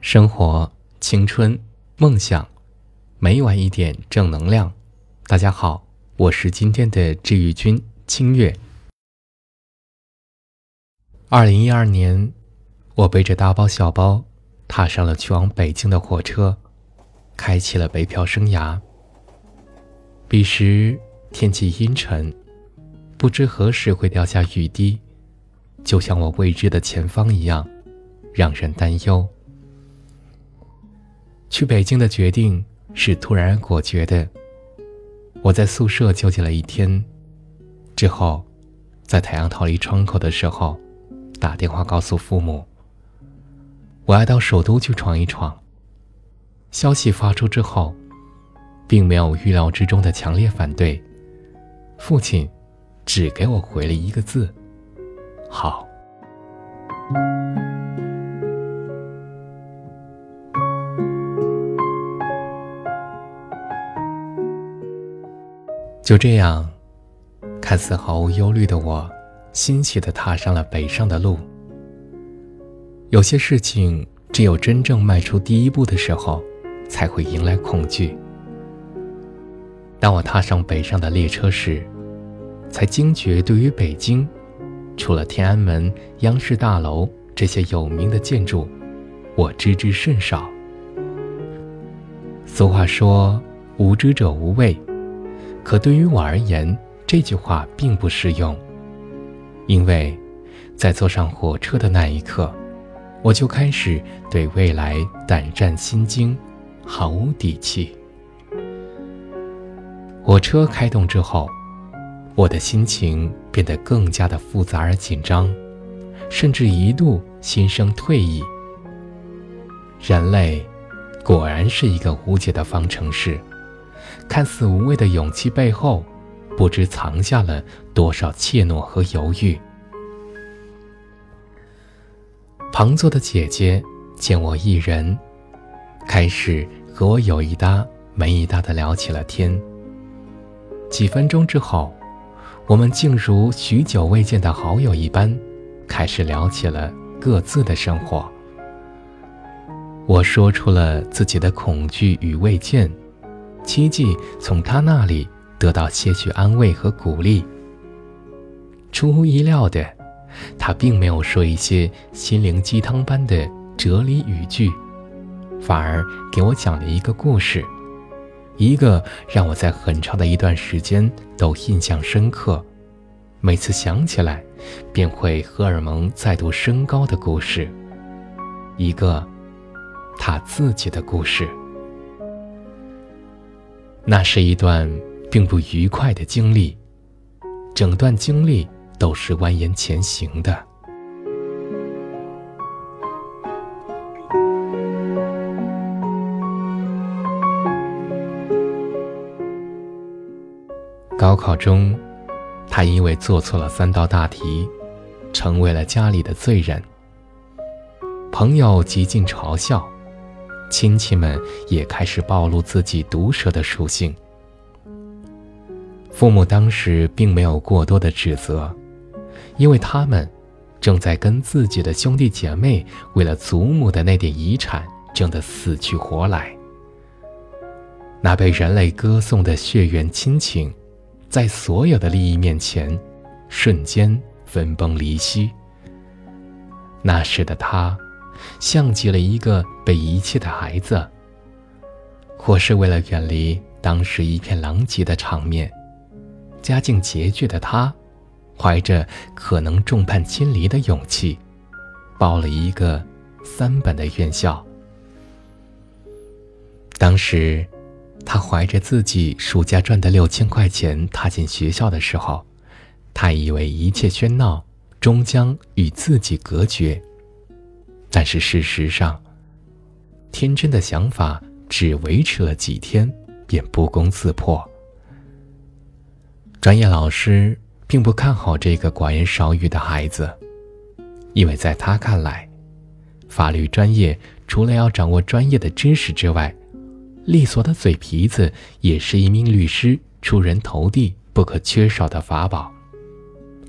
生活、青春、梦想，每晚一点正能量。大家好，我是今天的治愈君清月。二零一二年，我背着大包小包，踏上了去往北京的火车，开启了北漂生涯。彼时天气阴沉，不知何时会掉下雨滴，就像我未知的前方一样，让人担忧。去北京的决定是突然果决的。我在宿舍纠结了一天，之后，在太阳逃离窗口的时候，打电话告诉父母，我要到首都去闯一闯。消息发出之后，并没有预料之中的强烈反对，父亲只给我回了一个字：好。就这样，看似毫无忧虑的我，欣喜地踏上了北上的路。有些事情，只有真正迈出第一步的时候，才会迎来恐惧。当我踏上北上的列车时，才惊觉，对于北京，除了天安门、央视大楼这些有名的建筑，我知之甚少。俗话说：“无知者无畏。”可对于我而言，这句话并不适用，因为，在坐上火车的那一刻，我就开始对未来胆战心惊，毫无底气。火车开动之后，我的心情变得更加的复杂而紧张，甚至一度心生退意。人类，果然是一个无解的方程式。看似无畏的勇气背后，不知藏下了多少怯懦和犹豫。旁坐的姐姐见我一人，开始和我有一搭没一搭的聊起了天。几分钟之后，我们竟如许久未见的好友一般，开始聊起了各自的生活。我说出了自己的恐惧与未见。希冀从他那里得到些许安慰和鼓励。出乎意料的，他并没有说一些心灵鸡汤般的哲理语句，反而给我讲了一个故事，一个让我在很长的一段时间都印象深刻，每次想起来便会荷尔蒙再度升高的故事，一个他自己的故事。那是一段并不愉快的经历，整段经历都是蜿蜒前行的。高考中，他因为做错了三道大题，成为了家里的罪人。朋友极尽嘲笑。亲戚们也开始暴露自己毒舌的属性。父母当时并没有过多的指责，因为他们正在跟自己的兄弟姐妹为了祖母的那点遗产争得死去活来。那被人类歌颂的血缘亲情，在所有的利益面前，瞬间分崩离析。那时的他。像极了一个被遗弃的孩子，或是为了远离当时一片狼藉的场面，家境拮据的他，怀着可能众叛亲离的勇气，报了一个三本的院校。当时，他怀着自己暑假赚的六千块钱踏进学校的时候，他以为一切喧闹终将与自己隔绝。但是事实上，天真的想法只维持了几天，便不攻自破。专业老师并不看好这个寡言少语的孩子，因为在他看来，法律专业除了要掌握专业的知识之外，利索的嘴皮子也是一名律师出人头地不可缺少的法宝。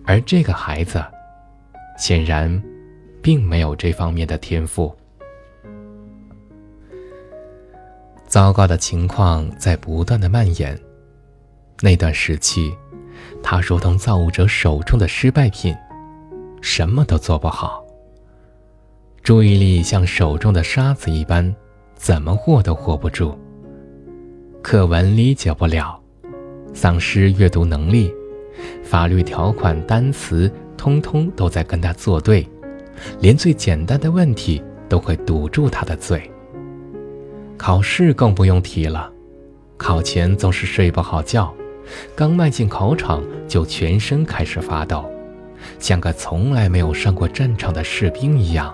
而这个孩子，显然。并没有这方面的天赋。糟糕的情况在不断的蔓延。那段时期，他如同造物者手中的失败品，什么都做不好。注意力像手中的沙子一般，怎么握都握不住。课文理解不了，丧失阅读能力，法律条款、单词通通都在跟他作对，连最简单的问题都会堵住他的嘴。考试更不用提了，考前总是睡不好觉，刚迈进考场就全身开始发抖，像个从来没有上过战场的士兵一样。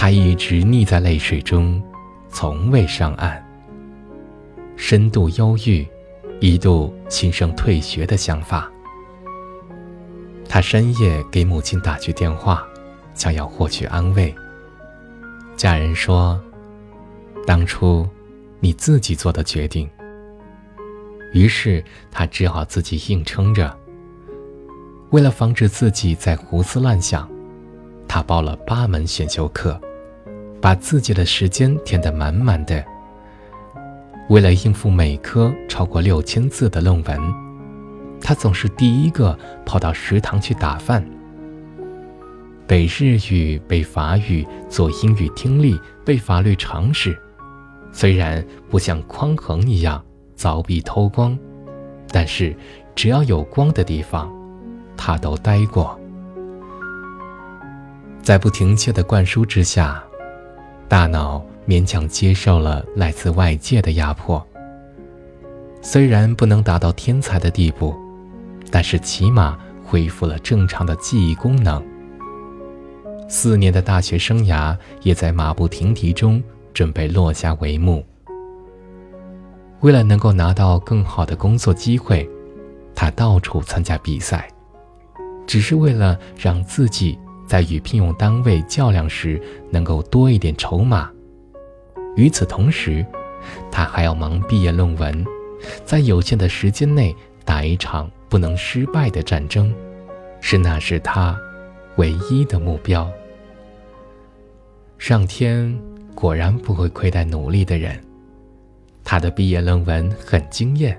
他一直溺在泪水中，从未上岸。深度忧郁，一度心生退学的想法。他深夜给母亲打去电话，想要获取安慰。家人说：“当初你自己做的决定。”于是他只好自己硬撑着。为了防止自己再胡思乱想，他报了八门选修课。把自己的时间填得满满的。为了应付每科超过六千字的论文，他总是第一个跑到食堂去打饭。背日语、背法语、做英语听力、背法律常识，虽然不像匡衡一样凿壁偷光，但是只要有光的地方，他都待过。在不停歇的灌输之下。大脑勉强接受了来自外界的压迫，虽然不能达到天才的地步，但是起码恢复了正常的记忆功能。四年的大学生涯也在马不停蹄中准备落下帷幕。为了能够拿到更好的工作机会，他到处参加比赛，只是为了让自己。在与聘用单位较量时，能够多一点筹码。与此同时，他还要忙毕业论文，在有限的时间内打一场不能失败的战争，是那是他唯一的目标。上天果然不会亏待努力的人，他的毕业论文很惊艳，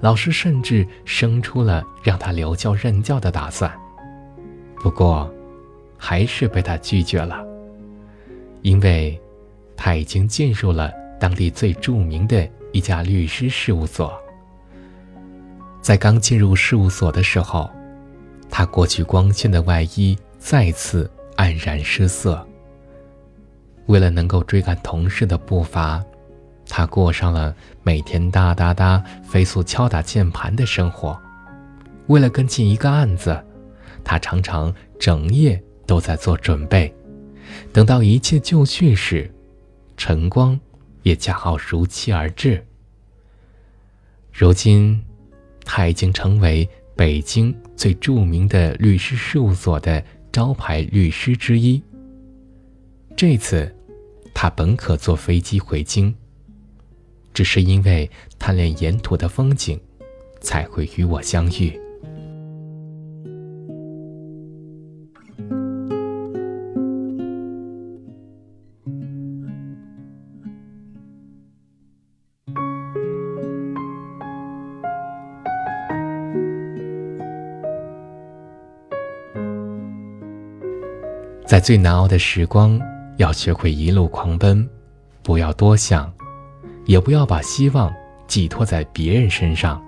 老师甚至生出了让他留校任教的打算。不过，还是被他拒绝了，因为他已经进入了当地最著名的一家律师事务所。在刚进入事务所的时候，他过去光鲜的外衣再次黯然失色。为了能够追赶同事的步伐，他过上了每天哒哒哒飞速敲打键盘的生活。为了跟进一个案子，他常常整夜。都在做准备，等到一切就绪时，晨光也恰好如期而至。如今，他已经成为北京最著名的律师事务所的招牌律师之一。这次，他本可坐飞机回京，只是因为贪恋沿途的风景，才会与我相遇。在最难熬的时光，要学会一路狂奔，不要多想，也不要把希望寄托在别人身上。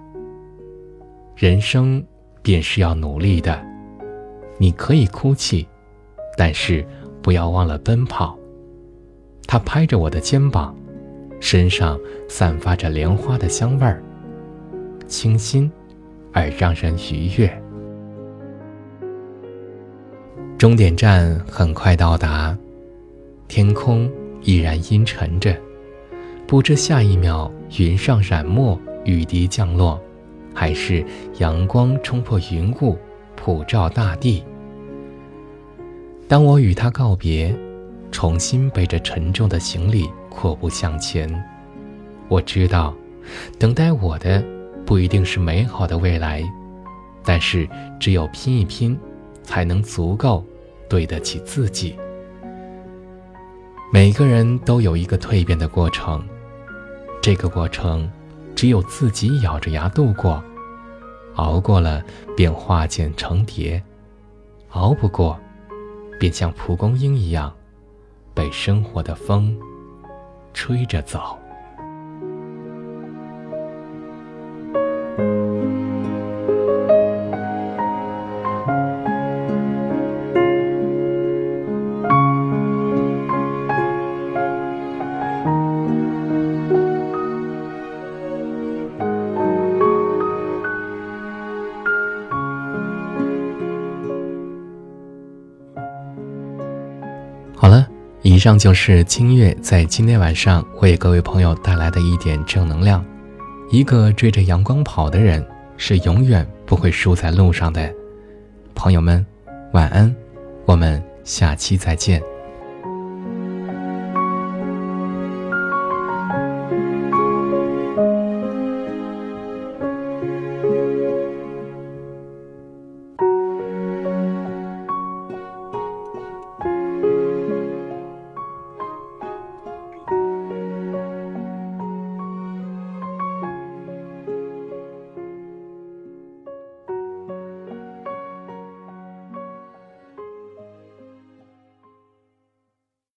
人生便是要努力的，你可以哭泣，但是不要忘了奔跑。他拍着我的肩膀，身上散发着莲花的香味儿，清新而让人愉悦。终点站很快到达，天空依然阴沉着，不知下一秒云上染墨，雨滴降落，还是阳光冲破云雾，普照大地。当我与他告别，重新背着沉重的行李阔步向前，我知道，等待我的不一定是美好的未来，但是只有拼一拼，才能足够对得起自己。每个人都有一个蜕变的过程，这个过程只有自己咬着牙度过，熬过了便化茧成蝶，熬不过，便像蒲公英一样，被生活的风吹着走。上就是清月在今天晚上为各位朋友带来的一点正能量。一个追着阳光跑的人，是永远不会输在路上的。朋友们，晚安，我们下期再见。